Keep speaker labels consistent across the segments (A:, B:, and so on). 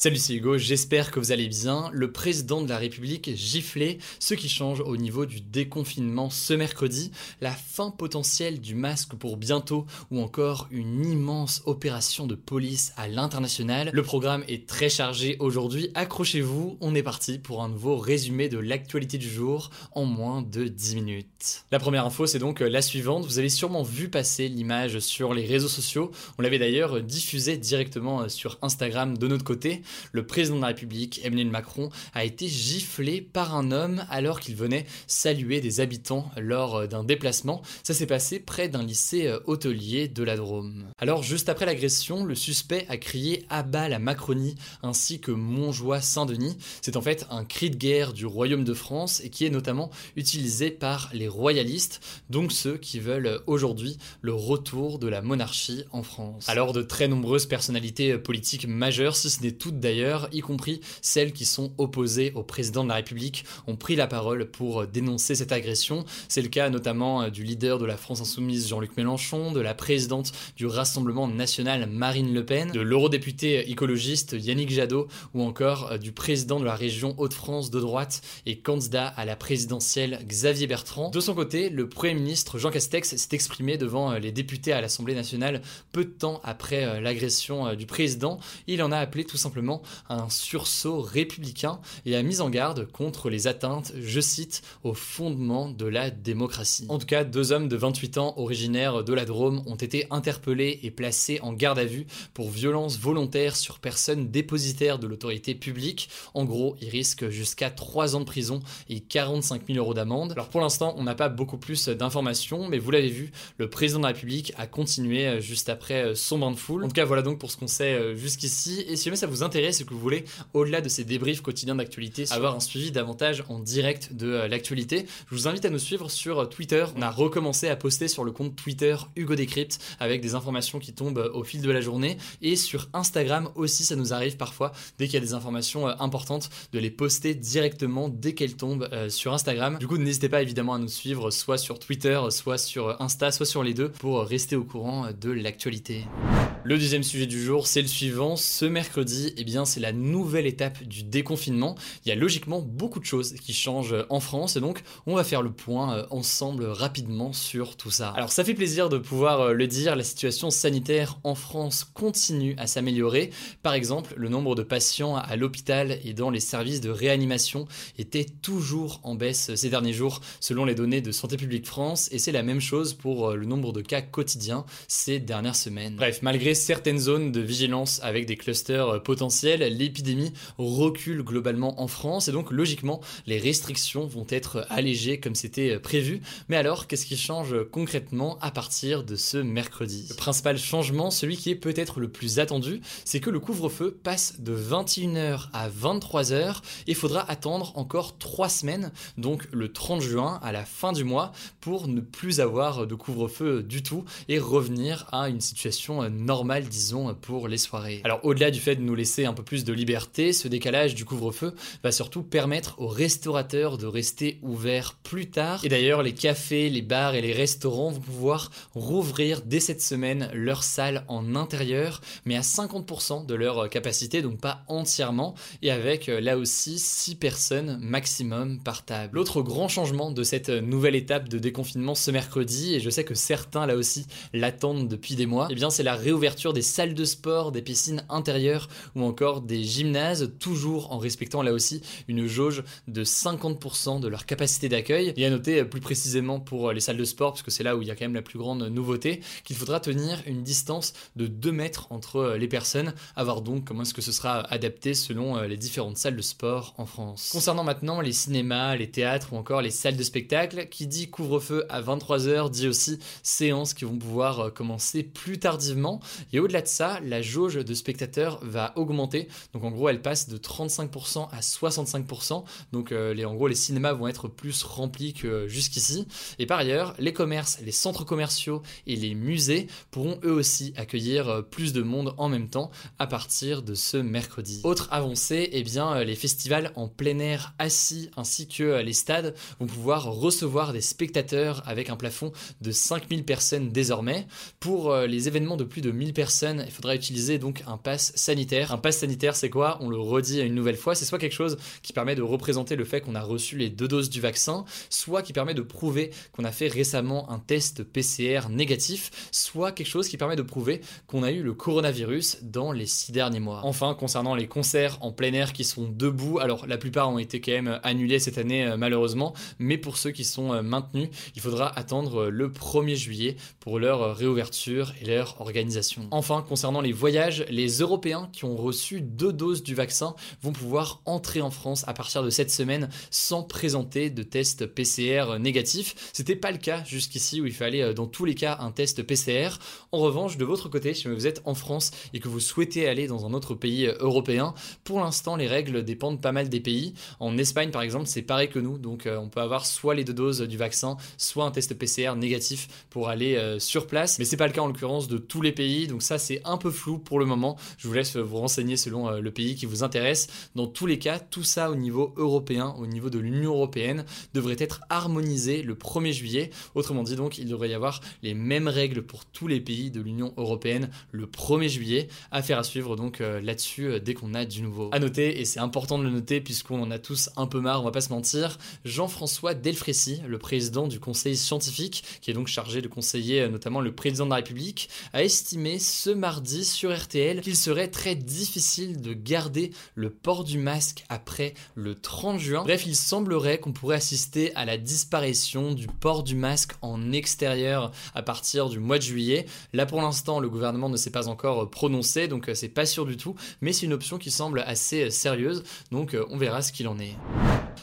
A: Salut, c'est Hugo, j'espère que vous allez bien. Le président de la République giflé, ce qui change au niveau du déconfinement ce mercredi, la fin potentielle du masque pour bientôt ou encore une immense opération de police à l'international. Le programme est très chargé aujourd'hui, accrochez-vous, on est parti pour un nouveau résumé de l'actualité du jour en moins de 10 minutes. La première info c'est donc la suivante, vous avez sûrement vu passer l'image sur les réseaux sociaux, on l'avait d'ailleurs diffusé directement sur Instagram de notre côté le président de la République, Emmanuel Macron, a été giflé par un homme alors qu'il venait saluer des habitants lors d'un déplacement. Ça s'est passé près d'un lycée euh, hôtelier de la Drôme. Alors juste après l'agression, le suspect a crié à la Macronie ainsi que Montjoie Saint-Denis. C'est en fait un cri de guerre du Royaume de France et qui est notamment utilisé par les royalistes, donc ceux qui veulent aujourd'hui le retour de la monarchie en France. Alors de très nombreuses personnalités politiques majeures, si ce n'est toutes d'ailleurs, y compris celles qui sont opposées au président de la République, ont pris la parole pour dénoncer cette agression. C'est le cas notamment euh, du leader de la France Insoumise Jean-Luc Mélenchon, de la présidente du Rassemblement national Marine Le Pen, de l'eurodéputé écologiste Yannick Jadot ou encore euh, du président de la région Hauts-de-France de droite et candidat à la présidentielle Xavier Bertrand. De son côté, le Premier ministre Jean Castex s'est exprimé devant euh, les députés à l'Assemblée nationale peu de temps après l'agression du président. Il en a appelé tout simplement un sursaut républicain et a mis en garde contre les atteintes, je cite, au fondement de la démocratie. En tout cas, deux hommes de 28 ans originaires de la Drôme ont été interpellés et placés en garde à vue pour violence volontaire sur personne dépositaire de l'autorité publique. En gros, ils risquent jusqu'à 3 ans de prison et 45 000 euros d'amende. Alors pour l'instant, on n'a pas beaucoup plus d'informations, mais vous l'avez vu, le président de la République a continué juste après son bain de foule. En tout cas, voilà donc pour ce qu'on sait jusqu'ici. Et si jamais ça vous intéresse, c'est que vous voulez, au-delà de ces débriefs quotidiens d'actualité, avoir un suivi davantage en direct de euh, l'actualité, je vous invite à nous suivre sur euh, Twitter. On a recommencé à poster sur le compte Twitter Hugo Décrypte avec des informations qui tombent euh, au fil de la journée. Et sur Instagram aussi, ça nous arrive parfois, dès qu'il y a des informations importantes, de les poster directement dès qu'elles tombent sur Instagram. Du coup, n'hésitez pas évidemment à nous suivre soit sur Twitter, soit sur Insta, soit sur les deux pour rester au courant de l'actualité. Le deuxième sujet du jour, c'est le suivant. Ce mercredi, eh bien, c'est la nouvelle étape du déconfinement. Il y a logiquement beaucoup de choses qui changent en France et donc on va faire le point euh, ensemble rapidement sur tout ça. Alors ça fait plaisir de pouvoir euh, le dire, la situation sanitaire en France continue à s'améliorer. Par exemple, le nombre de patients à l'hôpital et dans les services de réanimation était toujours en baisse ces derniers jours selon les données de Santé publique France et c'est la même chose pour euh, le nombre de cas quotidiens ces dernières semaines. Bref, malgré certaines zones de vigilance avec des clusters potentiels, l'épidémie recule globalement en France et donc logiquement les restrictions vont être allégées comme c'était prévu. Mais alors, qu'est-ce qui change concrètement à partir de ce mercredi? Le principal changement, celui qui est peut-être le plus attendu, c'est que le couvre-feu passe de 21h à 23h et faudra attendre encore 3 semaines, donc le 30 juin à la fin du mois, pour ne plus avoir de couvre-feu du tout et revenir à une situation normale, disons, pour les soirées. Alors au-delà du fait de nous laisser un peu plus de liberté, ce décalage du couvre-feu va surtout permettre aux restaurateurs de rester ouverts plus tard. Et d'ailleurs, les cafés, les bars et les restaurants vont pouvoir rouvrir dès cette semaine leurs salles en intérieur, mais à 50% de leur capacité, donc pas entièrement, et avec euh, là aussi 6 personnes maximum par table. L'autre grand changement de cette nouvelle étape de déconfinement ce mercredi, et je sais que certains là aussi l'attendent depuis des mois, et eh bien c'est la réouverture des salles de sport, des piscines intérieures ou encore des gymnases, toujours en respectant là aussi une jauge de 50% de leur capacité d'accueil. Et à noter plus précisément pour les salles de sport, parce que c'est là où il y a quand même la plus grande nouveauté, qu'il faudra tenir une distance de 2 mètres entre les personnes, à voir donc comment est-ce que ce sera adapté selon les différentes salles de sport en France. Concernant maintenant les cinémas, les théâtres ou encore les salles de spectacle, qui dit couvre-feu à 23h dit aussi séances qui vont pouvoir euh, commencer plus tardivement. Et au-delà de ça, la jauge de spectateurs va augmenter. Donc en gros, elle passe de 35% à 65%. Donc euh, les, en gros, les cinémas vont être plus remplis que jusqu'ici. Et par ailleurs, les commerces, les centres commerciaux et les musées pourront eux aussi accueillir euh, plus de monde en même temps à partir de ce mercredi. Autre avancée, eh bien les festivals en plein air assis ainsi que les stades vont pouvoir recevoir des spectateurs avec un plafond de 5000 personnes désormais. Pour euh, les événements de plus de 1000 personnes, il faudra utiliser donc un pass sanitaire. Un pass sanitaire, c'est quoi? On le redit une nouvelle fois, c'est soit quelque chose qui permet de représenter le fait qu'on a reçu les deux doses du vaccin, soit qui permet de prouver qu'on a fait récemment un test PCR négatif, soit quelque chose qui permet de prouver qu'on a eu le coronavirus dans les six derniers mois. Enfin, concernant les concerts en plein air qui sont debout, alors la plupart ont été quand même annulés cette année euh, malheureusement, mais pour ceux qui sont euh, maintenus, il faudra attendre euh, le 1er juillet pour leur réouverture et leur organisation. Enfin, concernant les voyages, les Européens qui ont reçu deux doses du vaccin vont pouvoir entrer en France à partir de cette semaine sans présenter de test PCR négatif. C'était pas le cas jusqu'ici où il fallait dans tous les cas un test PCR. En revanche, de votre côté, si vous êtes en France et que vous souhaitez aller dans un autre pays européen, pour l'instant les règles dépendent pas mal des pays. En Espagne par exemple, c'est pareil que nous, donc on peut avoir soit les deux doses du vaccin, soit un test PCR négatif pour aller euh, sur place. Mais c'est pas le cas en l'occurrence de tous les pays, donc ça c'est un peu flou pour le moment. Je vous laisse vous renseigner selon euh, le pays qui vous intéresse. Dans tous les cas, tout ça au niveau européen, au niveau de l'Union européenne, devrait être harmonisé le 1er juillet. Autrement dit donc, il devrait y avoir les mêmes règles pour tous les pays de l'Union européenne le 1er juillet. Affaire à suivre donc euh, là-dessus dès qu'on a du nouveau. À noter, et c'est important de le noter puisqu'on en a tous un peu marre, on va pas se mentir, Jean-François Delfrécy, le président du conseil scientifique, qui est donc chargé de conseiller euh, notamment le président de la République, a estimé ce mardi sur RTL qu'il serait très difficile de garder le port du masque après le 30 juin. Bref, il semblerait qu'on pourrait assister à la disparition du port du masque en extérieur à partir du mois de juillet. Là pour l'instant, le gouvernement ne s'est pas encore prononcé, donc euh, c'est pas sûr du tout, mais c'est une option qui semble assez euh, sérieuse, donc on verra ce qu'il en est.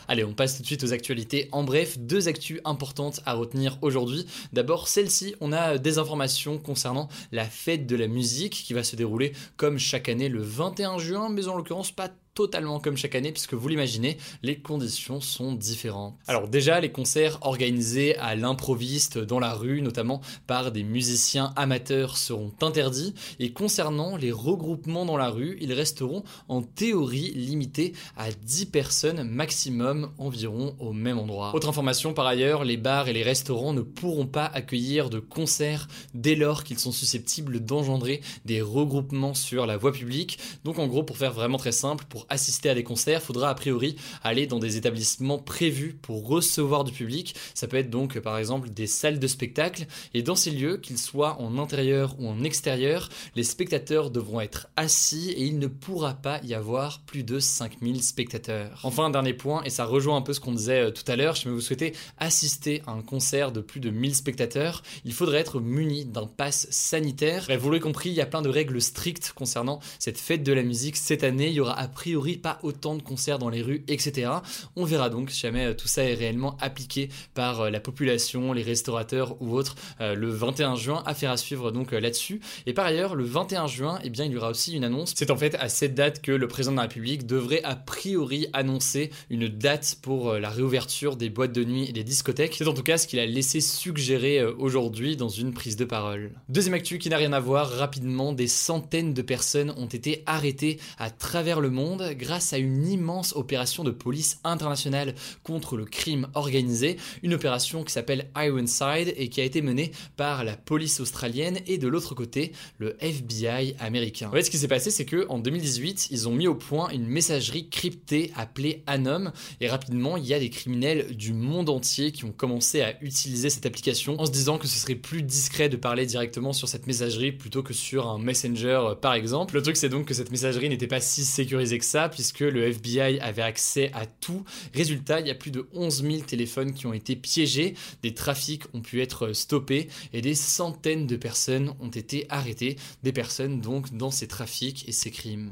A: Allez, on passe tout de suite aux actualités. En bref, deux actus importantes à retenir aujourd'hui. D'abord, celle-ci, on a des informations concernant la fête de la musique qui va se dérouler comme chaque année le 21 juin, mais en l'occurrence pas totalement comme chaque année puisque vous l'imaginez, les conditions sont différentes. Alors déjà, les concerts organisés à l'improviste dans la rue, notamment par des musiciens amateurs, seront interdits et concernant les regroupements dans la rue, ils resteront en théorie limités à 10 personnes maximum environ au même endroit. Autre information par ailleurs, les bars et les restaurants ne pourront pas accueillir de concerts dès lors qu'ils sont susceptibles d'engendrer des regroupements sur la voie publique. Donc en gros, pour faire vraiment très simple, pour assister à des concerts, faudra a priori aller dans des établissements prévus pour recevoir du public. Ça peut être donc par exemple des salles de spectacle. Et dans ces lieux, qu'ils soient en intérieur ou en extérieur, les spectateurs devront être assis et il ne pourra pas y avoir plus de 5000 spectateurs. Enfin, dernier point, et ça rejoint un peu ce qu'on disait euh, tout à l'heure, si vous souhaitez assister à un concert de plus de 1000 spectateurs, il faudrait être muni d'un pass sanitaire. Vous l'avez compris, il y a plein de règles strictes concernant cette fête de la musique. Cette année, il y aura a priori pas autant de concerts dans les rues, etc. On verra donc si jamais euh, tout ça est réellement appliqué par euh, la population, les restaurateurs ou autres euh, le 21 juin. Affaire à suivre donc là-dessus. Et par ailleurs, le 21 juin, eh bien, il y aura aussi une annonce. C'est en fait à cette date que le président de la République devrait a priori annoncer une date pour la réouverture des boîtes de nuit et des discothèques. C'est en tout cas ce qu'il a laissé suggérer aujourd'hui dans une prise de parole. Deuxième actu qui n'a rien à voir, rapidement, des centaines de personnes ont été arrêtées à travers le monde Grâce à une immense opération de police internationale contre le crime organisé, une opération qui s'appelle Ironside et qui a été menée par la police australienne et de l'autre côté le FBI américain. En fait, ce qui s'est passé, c'est que en 2018, ils ont mis au point une messagerie cryptée appelée Anom et rapidement, il y a des criminels du monde entier qui ont commencé à utiliser cette application en se disant que ce serait plus discret de parler directement sur cette messagerie plutôt que sur un messenger euh, par exemple. Le truc c'est donc que cette messagerie n'était pas si sécurisée que ça puisque le FBI avait accès à tout. Résultat, il y a plus de 11 000 téléphones qui ont été piégés, des trafics ont pu être stoppés et des centaines de personnes ont été arrêtées, des personnes donc dans ces trafics et ces crimes.